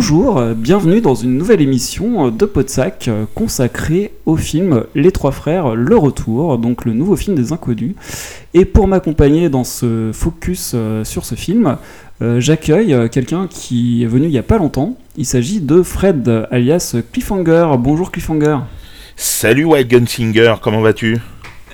Bonjour, euh, bienvenue dans une nouvelle émission euh, de Podsac euh, consacrée au film Les Trois Frères, Le Retour, donc le nouveau film des inconnus. Et pour m'accompagner dans ce focus sur ce film, j'accueille quelqu'un qui est venu il n'y a pas longtemps. Il s'agit de Fred, alias Cliffhanger. Bonjour Cliffhanger. Salut Wild comment vas-tu?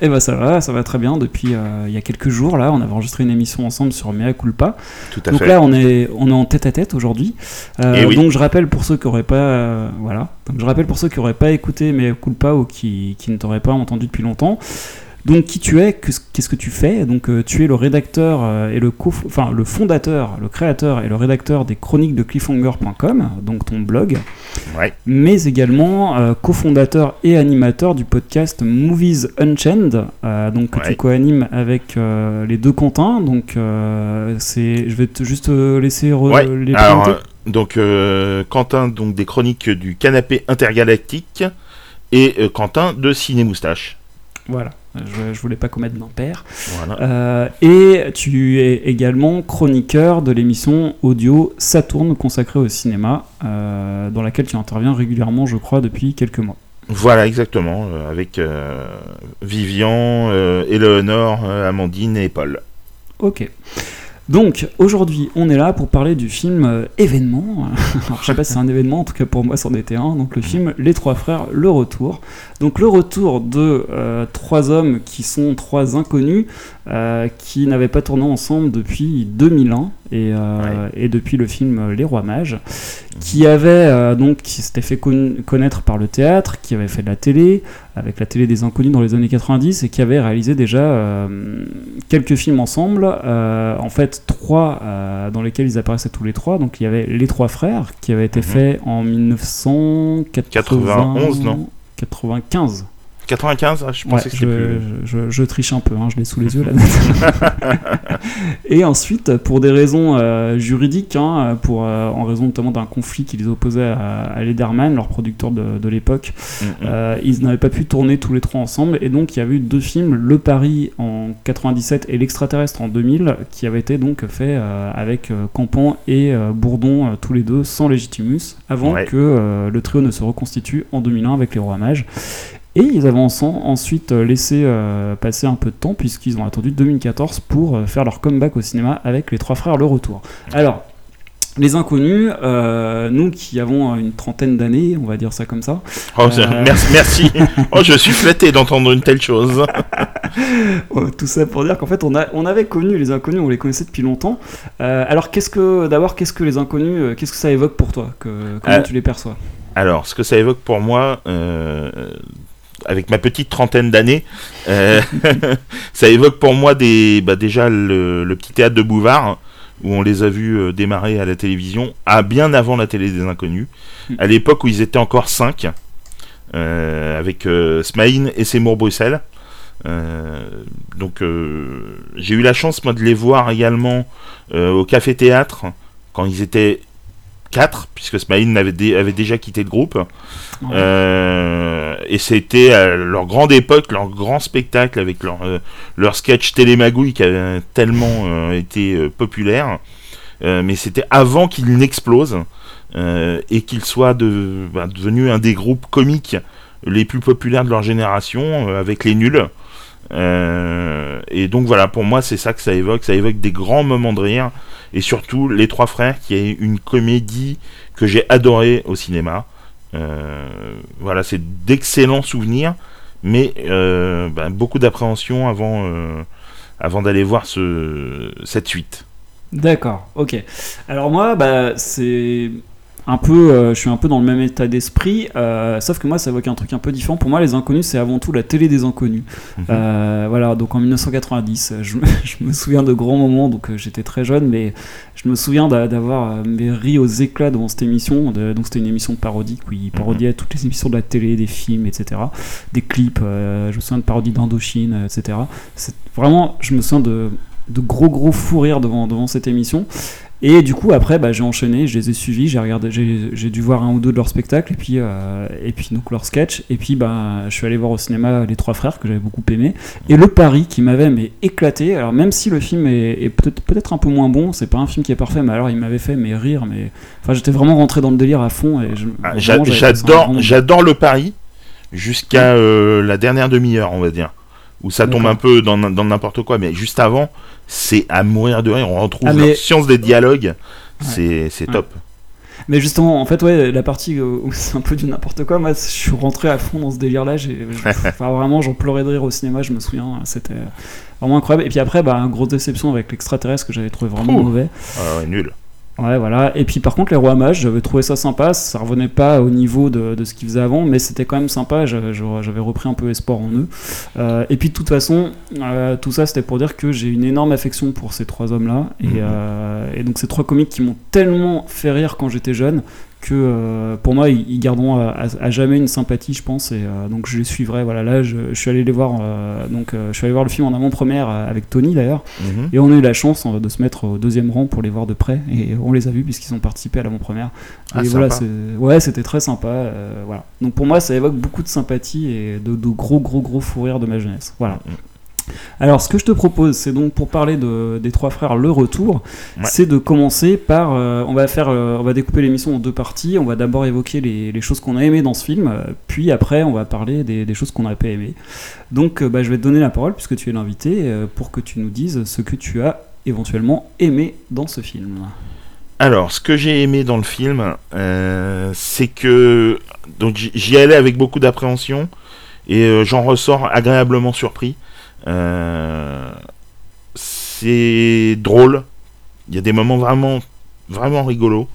Eh ben ça va, ça va très bien. Depuis euh, il y a quelques jours, là, on avait enregistré une émission ensemble sur Mea Culpa. Tout à donc là, on est, on est en tête à tête aujourd'hui. Euh, eh donc je rappelle pour ceux qui auraient pas, euh, voilà. Donc je rappelle pour ceux qui auraient pas écouté Mea Culpa ou qui, qui ne t'auraient pas entendu depuis longtemps. Donc qui tu es, qu'est-ce que tu fais? Donc euh, tu es le rédacteur euh, et le enfin le fondateur, le créateur et le rédacteur des chroniques de cliffhanger.com, donc ton blog. Mais également euh, cofondateur et animateur du podcast Movies Unchained, donc que tu co-animes avec les deux Quentin. Donc c'est, je vais te juste laisser les présenter. donc Quentin donc des chroniques du canapé intergalactique et Quentin de Ciné Moustache. Voilà. Je, voulais pas commettre d'impair. Euh, et tu es également chroniqueur de l'émission audio Saturne consacrée au cinéma, euh, dans laquelle tu interviens régulièrement, je crois, depuis quelques mois. Voilà, exactement, euh, avec Vivian, Eleonore, Amandine et Paul. Ok. Donc aujourd'hui, on est là pour parler du film euh, événement. Alors, je sais pas si c'est un événement, en tout cas pour moi, c'en était un. Donc le mm. film Les Trois Frères, le retour. Donc le retour de euh, trois hommes qui sont trois inconnus euh, qui n'avaient pas tourné ensemble depuis 2001 et, et depuis le film Les Rois Mages, qui avait donc qui s'était fait connaître par le théâtre, qui avait fait de la télé, avec la télé des inconnus dans les années 90 et qui avait réalisé déjà quelques films ensemble. en fait trois euh, dans lesquels ils apparaissaient tous les trois. Donc il y avait Les Trois Frères qui avait été mhm. fait en 1991, non? 95. 95 ah, Je pensais que je, je, je, triche un peu, hein, je l'ai sous les yeux là. et ensuite, pour des raisons euh, juridiques, hein, pour, euh, en raison notamment d'un conflit qui les opposait à, Lederman, leur producteur de, de l'époque, mm, mm. euh, ils n'avaient pas pu tourner tous les trois ensemble. Et donc, il y avait eu deux films, Le Paris en 97 et L'Extraterrestre en 2000, qui avaient été donc faits avec Campan et Bourdon, tous les deux, sans Legitimus, avant que le trio ne se reconstitue en 2001 avec Les Rois Mages. Et ils avaient ensuite euh, laissé euh, passer un peu de temps puisqu'ils ont attendu 2014 pour euh, faire leur comeback au cinéma avec les trois frères Le Retour. Alors, les inconnus, nous qui avons une trentaine d'années, on va dire ça comme ça. Oh, merci, merci. oh, je suis flatté d'entendre une telle chose. Oh, tout ça pour dire qu'en fait, on, a, on avait connu les inconnus, on les connaissait depuis longtemps. alors, qu'est-ce que, d'abord, qu'est-ce que les inconnus, qu'est-ce que ça évoque pour toi que, Comment tu les perçois? Alors, ce que ça évoque pour moi, avec ma petite trentaine d'années, euh, ça évoque pour moi des, bah déjà le, petit théâtre de Bouvard, où on les a vus euh, démarrer à la télévision, à bien avant la télé des inconnus, hmm. à l'époque où ils étaient encore cinq, euh, avec Smaïn et Seymour Bruxelles. donc j'ai eu la chance moi de les voir également au Café Théâtre quand ils étaient puisque Smaïn avait, avait, déjà quitté le groupe. Euh, et c'était leur grande époque, leur grand spectacle avec leur, euh, leur sketch Télémagouille qui avait tellement euh, été populaire. mais c'était avant qu'il n'explose et qu'il soit de, bah, devenu un des groupes comiques les plus populaires de leur génération avec les nuls. Et donc voilà, pour moi, c'est ça que ça évoque. Ça évoque des grands moments de rire et surtout Les Trois Frères, qui est une comédie que j'ai adorée au cinéma. Euh, voilà, c'est d'excellents souvenirs, mais euh, ben, beaucoup d'appréhension avant, euh, avant d'aller voir ce, cette suite. D'accord, ok. Alors moi, bah, c'est un peu, euh, je suis un peu dans le même état d'esprit, euh, sauf que moi ça évoque un truc un peu différent. Pour moi, les inconnus, c'est avant tout la télé des inconnus. Mhm. Euh, voilà, donc en 1990, je me, souviens de grands moments, donc j'étais très jeune, mais je me souviens d'avoir ri aux éclats devant cette émission. donc c'était une émission parodique où il parodiait mhm. toutes les émissions de la télé, des films, etc., des clips. je me souviens de parodies d'Indochine, etc. Vraiment, je me souviens de, de gros gros fou rire devant, devant cette émission. Et du coup, après, bah, j'ai enchaîné, je les ai suivis, j'ai regardé, j'ai dû voir un ou deux de leurs spectacles, et puis, euh, et puis donc leurs sketchs, et puis bah, je suis allé voir au cinéma Les Trois Frères, que j'avais beaucoup aimé, et Le Paris, qui m'avait mais éclaté. Alors, même si le film est, peut-être peut-être un peu moins bon, c'est pas un film qui est parfait, mais alors il m'avait fait mais rire, mais. Enfin, j'étais vraiment rentré dans le délire à fond, et ah, j'adore, j'adore Le Paris, jusqu'à euh, la dernière demi-heure, on va dire où ça tombe un peu dans, n'importe quoi, mais juste avant, c'est à mourir de rire. On retrouve ah, la science des dialogues, c'est top. Mais justement, en fait, ouais, la partie où c'est un peu du n'importe quoi, moi, je suis rentré à fond dans ce délire-là. Enfin, vraiment, j'en pleurais de rire au cinéma, je me souviens. C'était vraiment incroyable. Et puis après, bah, grosse déception avec l'extraterrestre que j'avais trouvé vraiment mauvais. Ah ouais, nul. Ouais, voilà. Et puis par contre, les rois mages, j'avais trouvé ça sympa. Ça revenait pas au niveau de, de ce qu'ils faisaient avant, mais c'était quand même sympa. J'avais repris un peu espoir en eux. Euh, et puis de toute façon, euh, tout ça, c'était pour dire que j'ai une énorme affection pour ces trois hommes-là. Et, mhm. euh, et, donc, ces trois comiques qui m'ont tellement fait rire quand j'étais jeune que euh, pour moi ils, garderont à, jamais une sympathie je pense et euh, donc je les suivrai. Voilà là je, suis allé les voir euh, donc je suis allé voir le film en avant-première avec Tony d'ailleurs. Mhm. et on a eu la chance de se mettre au deuxième rang pour les voir de près et on les a vus puisqu'ils ont participé à l'avant-première. Ah, et voilà ouais c'était très sympa voilà. Donc pour moi ça évoque beaucoup de sympathie et de, gros gros gros fou rire de ma jeunesse. Voilà. Mhm. Alors, ce que je te propose, c'est donc pour parler de, des trois frères Le Retour, c'est de commencer par. Euh, on va faire, euh, on va découper l'émission en deux parties. On va d'abord évoquer les, choses qu'on a aimées dans ce film, euh, puis après, on va parler des, choses qu'on n'a pas aimées. Donc, bah, je vais te donner la parole puisque tu es l'invité pour que tu nous dises ce que tu as éventuellement aimé dans ce film. Alors, ce que j'ai aimé dans le film, c'est que donc j'y allais avec beaucoup d'appréhension et j'en ressors agréablement surpris. Euh, c'est drôle. Il y a des moments vraiment, vraiment rigolos.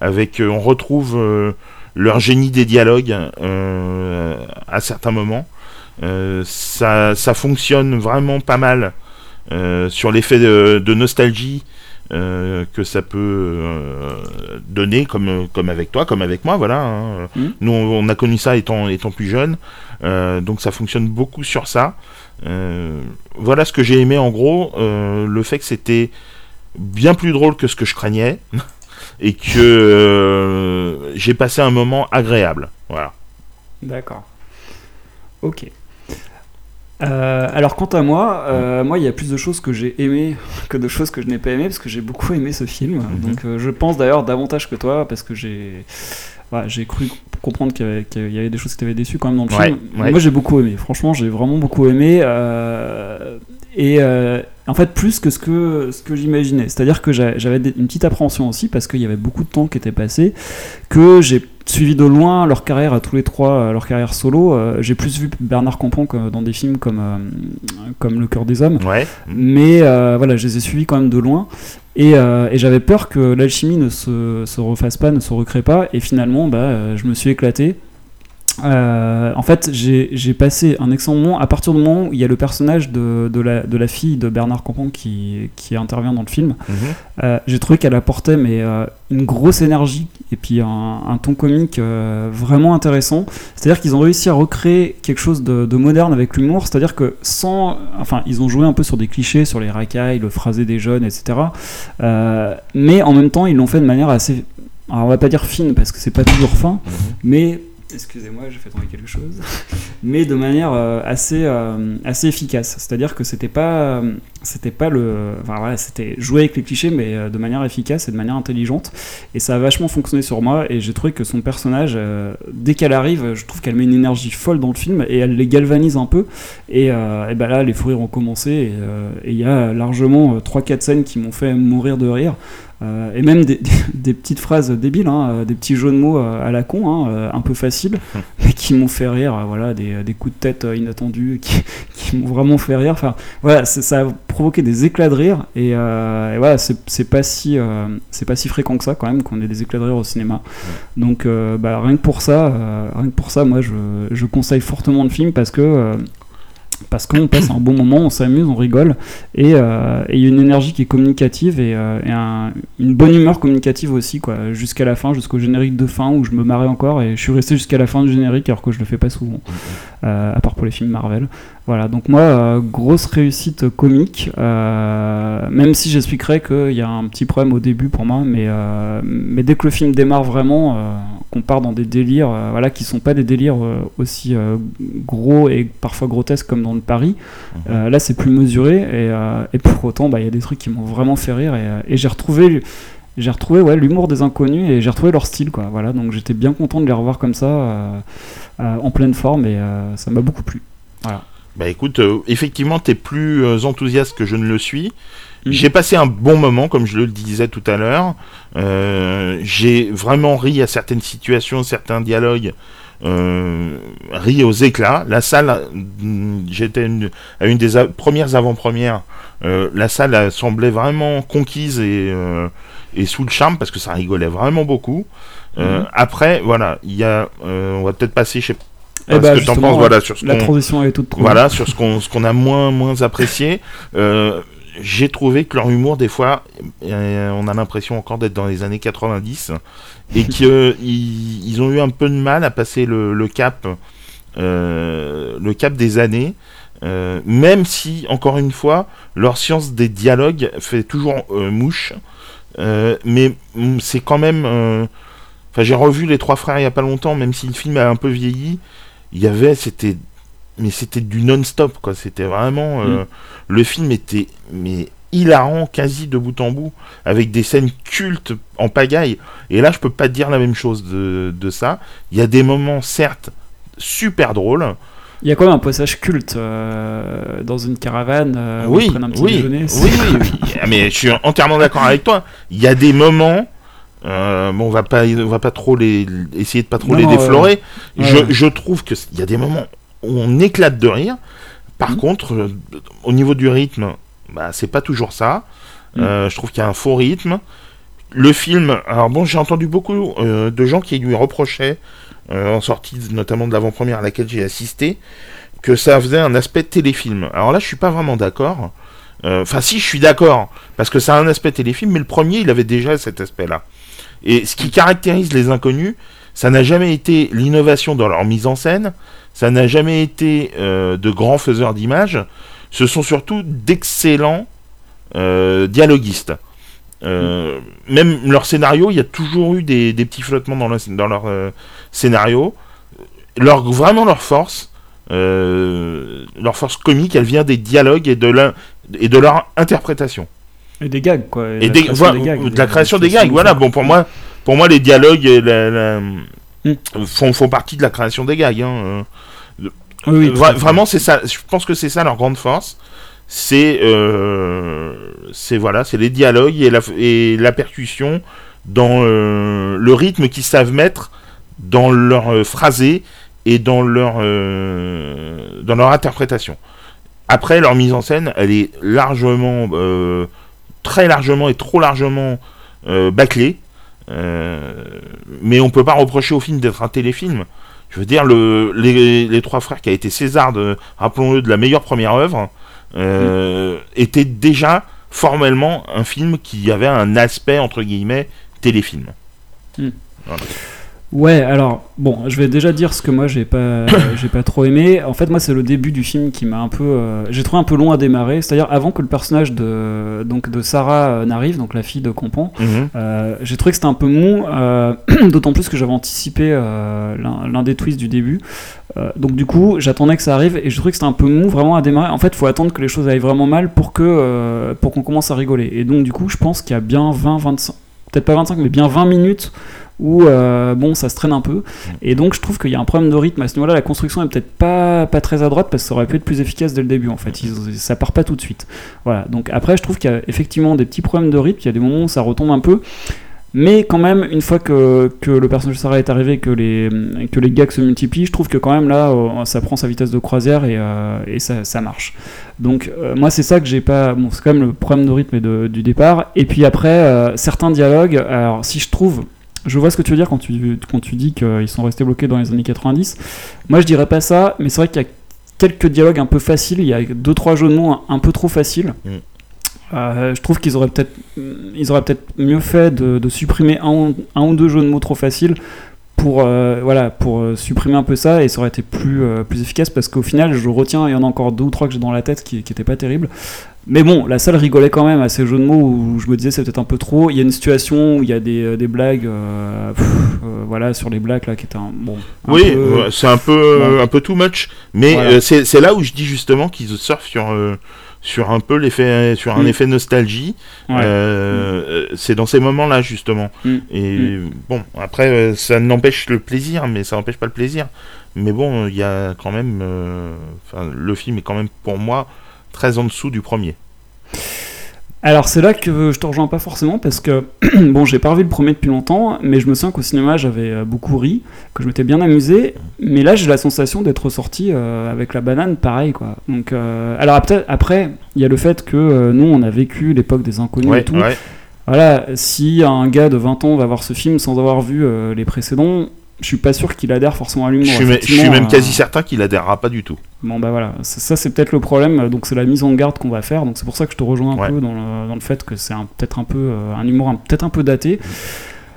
Avec, euh, on retrouve euh, leur génie des dialogues à certains moments. ça, ça, fonctionne vraiment pas mal sur l'effet de, nostalgie que ça peut donner, comme, comme avec toi, comme avec moi, voilà. Hein. Mmh. Nous, on, a connu ça étant, étant plus jeune, donc ça fonctionne beaucoup sur ça. Euh, voilà ce que j'ai aimé en gros, euh, le fait que c'était bien plus drôle que ce que je craignais et que euh, j'ai passé un moment agréable. Voilà. D'accord. Ok. alors quant à moi, moi il y a plus de choses que j'ai aimé que de choses que je n'ai pas aimé parce que j'ai beaucoup aimé ce film. Mhm. Donc je pense d'ailleurs davantage que toi parce que j'ai j'ai cru comprendre qu'il y, avait des choses qui t'avaient déçu quand même dans le film. Moi j'ai beaucoup aimé, franchement j'ai vraiment beaucoup aimé. Euh, et euh, en fait plus que ce que, ce que j'imaginais. C'est-à-dire que j'avais une petite appréhension aussi parce qu'il y avait beaucoup de temps qui était passé, que j'ai suivi de loin leur carrière à tous les trois, euh, leur carrière solo. j'ai plus vu Bernard Campan dans des films comme, comme Le cœur des hommes. Mais voilà, je les ai suivis quand même de loin. Euh, et, j'avais peur que l'alchimie ne se, se, refasse pas, ne se recrée pas. Et finalement, bah, euh, je me suis éclaté. Euh, en fait, j'ai passé un excellent moment à partir du moment où il y a le personnage de, de, la, de la, fille de Bernard Campan qui, qui, intervient dans le film. Mhm. Euh, j'ai trouvé qu'elle apportait mais, euh, une grosse énergie et puis un, ton comique vraiment intéressant. C'est-à-dire qu'ils ont réussi à recréer quelque chose de, de moderne avec l'humour. C'est-à-dire que sans. Enfin, ils ont joué un peu sur des clichés, sur les racailles, le phrasé des jeunes, etc. mais en même temps, ils l'ont fait de manière assez. Alors, on va pas dire fine parce que c'est pas toujours fin, mhm. mais excusez-moi, j'ai fait tomber quelque chose, mais de manière euh, assez, euh, assez efficace. C'est-à-dire que c'était pas, c'était pas le, enfin c'était jouer avec les clichés, mais euh, de manière efficace et de manière intelligente. Et ça a vachement fonctionné sur moi. Et j'ai trouvé que son personnage, dès qu'elle arrive, je trouve qu'elle met une énergie folle dans le film et elle les galvanise un peu. Et, et ben là, les fous rires ont commencé. Et il y a largement 3-4 scènes qui m'ont fait mourir de rire. Euh, et même des, petites phrases débiles, hein, euh, des petits jeux de mots euh, à la con, hein, un peu faciles, mais qui m'ont fait rire. voilà, des, coups de tête inattendus qui, m'ont vraiment fait rire. Enfin, voilà, ça a provoqué des éclats de rire. Et, voilà, c'est pas si c'est pas si fréquent que ça quand même qu'on ait des éclats de rire au cinéma. Donc, bah, rien que pour ça, rien que pour ça, moi, je, je conseille fortement le film parce que parce qu'on passe un bon moment, on s'amuse, on rigole, et euh, il y a une énergie qui est communicative et, euh, une bonne humeur communicative aussi, quoi, jusqu'à la fin, jusqu'au générique de fin où je me marrais encore, et je suis resté jusqu'à la fin du générique alors que je le fais pas souvent, euh, à part pour les films Marvel. Voilà, donc moi, grosse réussite comique, même si j'expliquerai qu'il y a un petit problème au début pour moi, mais, mais dès que le film démarre vraiment, qu'on part dans des délires, voilà, qui sont pas des délires aussi gros et parfois grotesques comme dans le Paris. Mhm. Euh, là, c'est plus mesuré et, euh, et pour autant, bah, il y a des trucs qui m'ont vraiment fait rire et, euh, et j'ai retrouvé j'ai retrouvé ouais, l'humour des inconnus et j'ai retrouvé leur style quoi voilà donc j'étais bien content de les revoir comme ça en pleine forme et ça m'a beaucoup plu voilà bah écoute effectivement t'es plus enthousiaste que je ne le suis mhm. j'ai passé un bon moment comme je le disais tout à l'heure j'ai vraiment ri à certaines situations certains dialogues euh, rit aux éclats. La salle, j'étais à une des premières avant-premières, euh, la salle semblait vraiment conquise et, euh, et, sous le charme parce que ça rigolait vraiment beaucoup. Mhm. Après, voilà, il y a, on va peut-être passer chez eh ben, ce que penses, voilà, sur ce la transition est toute Voilà, sur ce qu'on ce qu'on a moins moins apprécié. Euh, j'ai trouvé que leur humour, des fois, on a l'impression encore d'être dans les années 90 et qu'ils ils ont eu un peu de mal à passer le, cap, euh, le cap des années. Euh, même si, encore une fois, leur science des dialogues fait toujours euh, mouche, mais c'est quand même. Enfin, j'ai revu les trois frères il y a pas longtemps, même si le film a un peu vieilli. Il y avait, c'était mais c'était du non-stop quoi c'était vraiment euh, mm. le film était mais hilarant quasi de bout en bout avec des scènes cultes en pagaille et là je peux pas dire la même chose de, de ça il y a des moments certes super drôles il y a quand même un passage culte euh, dans une caravane euh, oui, où un petit oui, déjeuner. Oui, oui, ah, mais je suis entièrement d'accord avec toi. Il y a des moments bon, on va pas, on va pas trop les essayer de pas trop les déflorer. je, je, trouve que il y a des moments on éclate de rire. Par mmh. contre, euh, au niveau du rythme, bah, c'est pas toujours ça. Mmh. Euh, je trouve qu'il y a un faux rythme. Le film, alors bon, j'ai entendu beaucoup euh, de gens qui lui reprochaient, en sortie notamment de l'avant-première à laquelle j'ai assisté, que ça faisait un aspect téléfilm. Alors là, je suis pas vraiment d'accord. Enfin, si, je suis d'accord, parce que ça a un aspect téléfilm, mais le premier, il avait déjà cet aspect-là. Et ce qui caractérise les inconnus, ça n'a jamais été l'innovation dans leur mise en scène, ça n'a jamais été euh, de grands faiseurs d'images, ce sont surtout d'excellents euh, dialoguistes. Euh, même leur scénario, il y a toujours eu des, petits flottements dans, dans leur scénario. Leur, vraiment leur force, leur force comique, elle vient des dialogues et de, et de leur interprétation. Et des gags, quoi. Et, des, de la création des gags, voilà. Bon, pour moi, pour moi, les dialogues hmm. font, font, partie de la création des gags. Hein. Oui, vraiment, c'est ça. Je pense que c'est ça leur grande force. C'est, euh, c'est voilà, c'est les dialogues et la, et la percussion dans euh, le rythme qu'ils savent mettre dans leur euh, phrasé et dans leur dans leur interprétation. Après, leur mise en scène, elle est largement, très largement et trop largement bâclée. Mais on peut pas reprocher au film d'être un téléfilm. Je veux dire, le, les, Trois Frères, qui a été César, de, rappelons-le, de la meilleure première œuvre, euh, était déjà formellement un film qui avait un aspect, entre guillemets, téléfilm. Hmm. Ouais, alors bon, je vais déjà dire ce que moi j'ai pas, j'ai pas trop aimé. En fait, moi c'est le début du film qui m'a un peu, euh, j'ai trouvé un peu long à démarrer. C'est-à-dire avant que le personnage de donc de Sarah euh, n'arrive, donc la fille de Campan, mhm. euh, j'ai trouvé que c'était un peu mou. D'autant plus que j'avais anticipé l'un des twists du début. donc du coup, j'attendais que ça arrive et je trouvais que c'était un peu mou vraiment à démarrer. En fait, il faut attendre que les choses aillent vraiment mal pour que pour qu'on commence à rigoler. Et donc du coup, je pense qu'il y a bien 20, 25, peut-être pas 25, mais bien 20 minutes où euh, bon ça se traîne un peu. Et donc je trouve qu'il y a un problème de rythme à ce niveau-là. La construction est peut-être pas, pas très à droite parce que ça aurait pu être plus efficace dès le début en fait. Ça part pas tout de suite. Voilà. Donc après je trouve qu'il y a effectivement des petits problèmes de rythme. Il y a des moments où ça retombe un peu. Mais quand même, une fois que, que, le personnage Sarah est arrivé, que les, que les gags se multiplient, je trouve que quand même là, euh, ça prend sa vitesse de croisière et, euh, et ça, ça, marche. Donc moi, c'est ça que j'ai pas... Bon, c'est quand même le problème de rythme et de, du départ. Et puis après, certains dialogues, alors si je trouve je vois ce que tu veux dire quand tu, quand tu dis qu'ils sont restés bloqués dans les années 90. Moi, je dirais pas ça, mais c'est vrai qu'il y a quelques dialogues un peu faciles. Il y a deux trois jeux de mots un, peu trop faciles. Mm. Euh, je trouve qu'ils auraient peut-être ils auraient peut-être mieux fait de, supprimer un, un, ou deux jeux de mots trop faciles pour euh, voilà pour euh, supprimer un peu ça et ça aurait été plus plus efficace parce qu'au final je retiens il y en a encore deux ou trois que j'ai dans la tête qui n'étaient pas terribles mais bon, la salle rigolait quand même à ces jeux de mots où je me disais c'est peut-être un peu trop. Il y a une situation où il y a des, euh, des blagues, euh, euh, voilà, sur les blagues là qui étaient un, bon. oui, c'est un peu un peu too much. Mais c'est là où je dis justement qu'ils surfent sur sur un peu l'effet sur un mm. effet nostalgie. C'est dans ces moments-là justement. Mm. Et mm. bon, après ça n'empêche le plaisir, mais ça n'empêche pas le plaisir. Mais bon, il y a quand même, le film est quand même pour moi très en dessous du premier. Alors c'est là que je te rejoins pas forcément parce que bon j'ai pas revu le premier depuis longtemps mais je me sens qu'au cinéma j'avais euh, beaucoup ri, que je m'étais bien amusé mais là j'ai la sensation d'être sorti euh, avec la banane pareil quoi. Donc euh, alors après il y a le fait que nous on a vécu l'époque des inconnus et tout. Voilà, si un gars de 20 ans va voir ce film sans avoir vu les précédents, je suis pas sûr qu'il adhère forcément à l'humour. Je suis, même quasi certain qu'il adhérera pas du tout. Bon bah voilà, ça, c'est peut-être le problème, donc c'est la mise en garde qu'on va faire, donc c'est pour ça que je te rejoins un peu dans le, dans le, fait que c'est peut-être un peu euh, un humour peut-être un peu daté.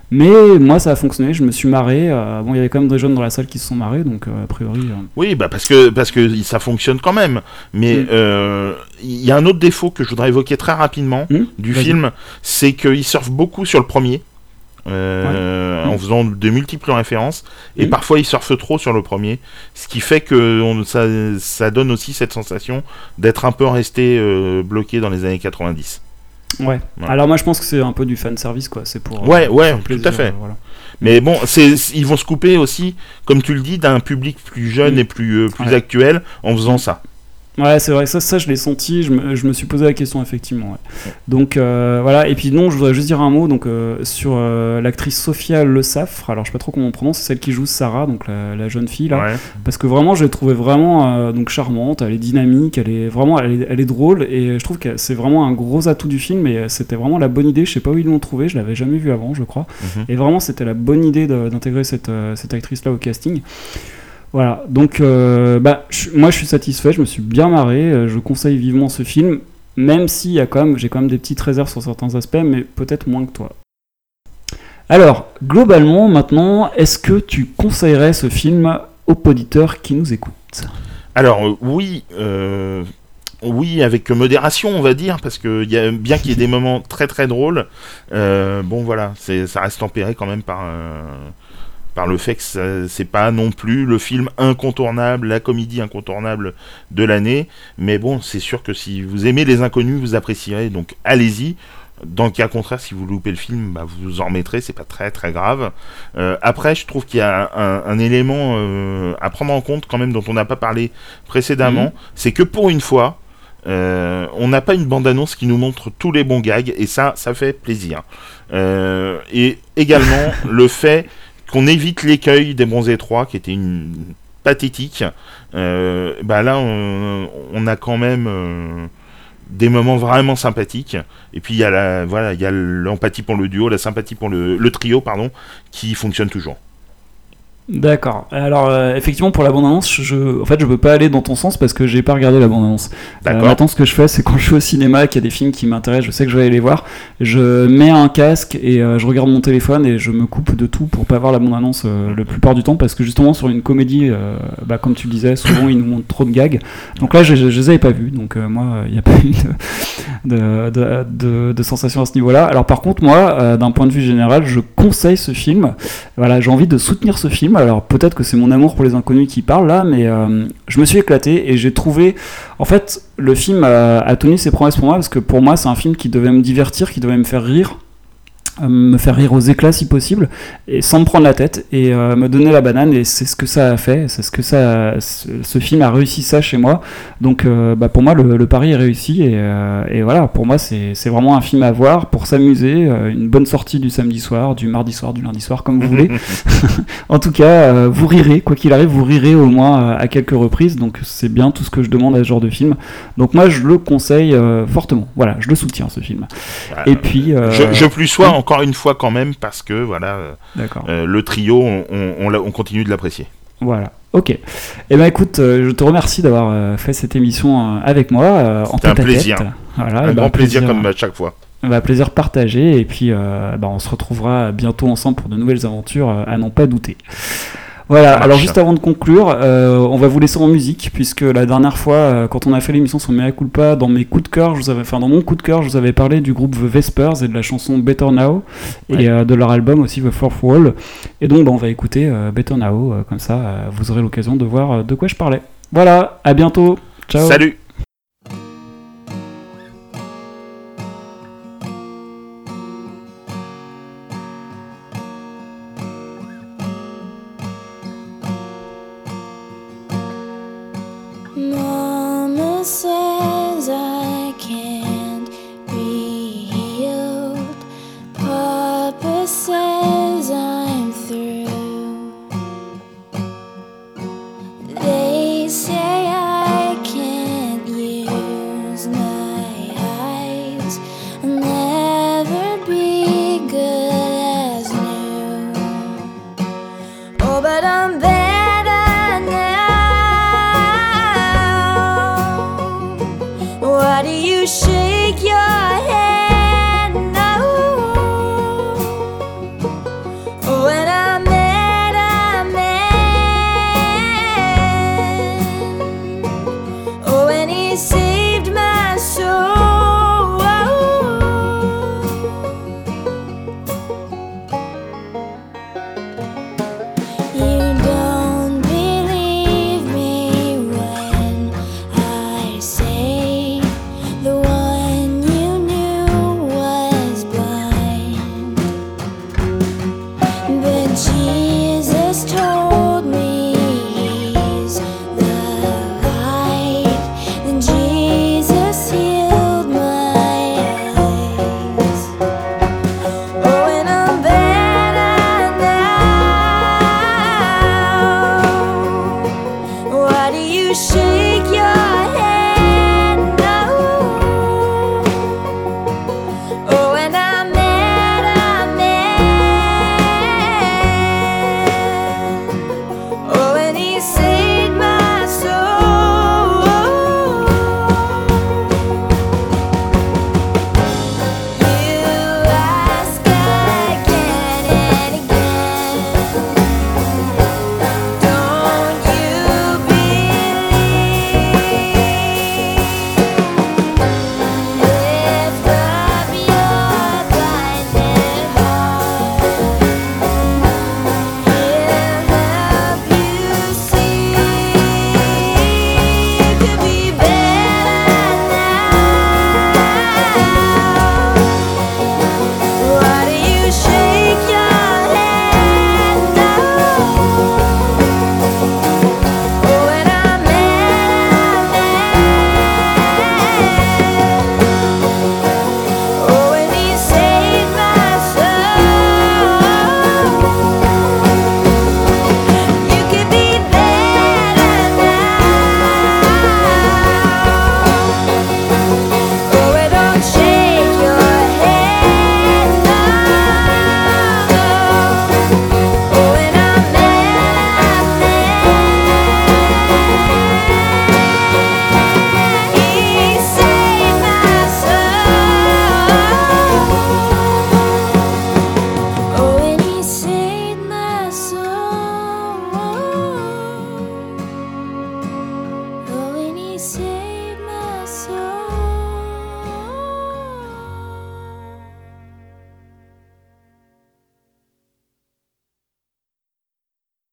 Mais moi, ça a fonctionné, je me suis marré. Euh, bon, il y avait quand même des jeunes dans la salle qui se sont marrés, donc euh, a priori. Oui, bah parce que, parce que ça fonctionne quand même. Mais mm. il y a un autre défaut que je voudrais évoquer très rapidement mm. du film, c'est qu'il surfe beaucoup sur le premier. Euh, en faisant de multiples références. Et parfois, il surfe trop sur le premier, ce qui fait que on, ça, ça, donne aussi cette sensation d'être un peu resté euh, bloqué dans les années 90. Ouais. Alors moi, je pense que c'est un peu du fan service, quoi. C'est pour. Ouais, ouais, tout à fait. Mais bon, c'est, ils vont se couper aussi, comme tu le dis, d'un public plus jeune et plus, euh, plus actuel en faisant ça. Ouais, c'est vrai ça, ça je l'ai senti, je me, je me, suis posé la question effectivement. Donc euh, voilà, et puis non, je voudrais juste dire un mot donc, euh, sur euh, l'actrice Sophia Le Safre, alors je sais pas trop comment on prononce, c'est celle qui joue Sarah, donc la, jeune fille là, parce que vraiment je l'ai trouvée vraiment donc, charmante, elle est dynamique, elle est vraiment elle est, elle est drôle, et je trouve que c'est vraiment un gros atout du film, et c'était vraiment la bonne idée, je sais pas où ils l'ont trouvé, je l'avais jamais vu avant je crois, mhm. et vraiment c'était la bonne idée d'intégrer cette, cette actrice là au casting. Voilà, donc euh, bah, moi je suis satisfait, je me suis bien marré, euh, je conseille vivement ce film, même si j'ai quand même des petites réserves sur certains aspects, mais peut-être moins que toi. Alors, globalement, maintenant, est-ce que tu conseillerais ce film aux auditeurs qui nous écoutent? Alors, euh, oui, oui, avec modération, on va dire, parce que y a, bien qu'il y ait des moments très très drôles, bon voilà, ça reste tempéré quand même par par le fait que c'est pas non plus le film incontournable, la comédie incontournable de l'année. Mais bon, c'est sûr que si vous aimez les inconnus, vous apprécierez. Donc allez-y. Dans le cas contraire, si vous loupez le film, bah, vous vous en remettrez, c'est pas très très grave. Euh, après, je trouve qu'il y a un, élément euh, à prendre en compte quand même dont on n'a pas parlé précédemment, mhm. c'est que pour une fois, euh, on n'a pas une bande-annonce qui nous montre tous les bons gags, et ça, ça fait plaisir. et également le fait qu'on évite l'écueil des bronzés 3 qui était une pathétique. Euh, bah là, on, a quand même euh, des moments vraiment sympathiques. Et puis il y a la, voilà, il y a l'empathie pour le duo, la sympathie pour le, le trio, pardon, qui fonctionne toujours. D'accord. Alors euh, effectivement pour la bande annonce, je, en fait je peux pas aller dans ton sens parce que j'ai pas regardé la bande annonce. Euh, maintenant ce que je fais c'est quand je suis au cinéma, qu'il y a des films qui m'intéressent, je sais que je vais aller les voir, je mets un casque et euh, je regarde mon téléphone et je me coupe de tout pour pas voir la bande annonce le plupart du temps parce que justement sur une comédie, bah, comme tu le disais, souvent ils nous montrent trop de gags. Donc là je, je, les avais pas vus, donc moi il n'y a pas eu de, de, de, de sensation à ce niveau-là. Alors par contre moi, d'un point de vue général, je conseille ce film. Voilà, j'ai envie de soutenir ce film alors peut-être que c'est mon amour pour les inconnus qui parle là, mais euh, je me suis éclaté et j'ai trouvé. En fait, le film a, tenu ses promesses pour moi parce que pour moi, c'est un film qui devait me divertir, qui devait me faire rire me faire rire aux éclats si possible et sans me prendre la tête et euh, me donner la banane et c'est ce que ça a fait c'est ce que ça ce, film a réussi ça chez moi. Donc euh, bah, pour moi le, pari est réussi et, euh, et voilà pour moi c'est vraiment un film à voir pour s'amuser une bonne sortie du samedi soir du mardi soir du lundi soir comme vous voulez. En tout cas vous rirez quoi qu'il arrive vous rirez au moins à quelques reprises donc c'est bien tout ce que je demande à ce genre de film. Donc moi je le conseille fortement. Voilà je le soutiens ce film. Et puis je, je plus sois en encore une fois quand même parce que voilà, euh, euh, le trio, on, continue de l'apprécier. Voilà. Ok. Eh ben écoute, je te remercie d'avoir fait cette émission avec moi. C'était un plaisir. Voilà, un grand plaisir, comme à chaque fois. Un plaisir partagé et puis bah, on se retrouvera bientôt ensemble pour de nouvelles aventures à n'en pas douter. Voilà, alors juste avant de conclure, euh, on va vous laisser en musique, puisque la dernière fois, euh, quand on a fait l'émission sur Mea Culpa, dans mes coups de cœur, je vous avais, enfin dans mon coup de cœur, je vous avais parlé du groupe The Vespers et de la chanson Better Now, et euh, de leur album aussi The Fourth Wall. Et donc bah, on va écouter Better Now, comme ça vous aurez l'occasion de voir de quoi je parlais. Voilà, à bientôt, ciao. Salut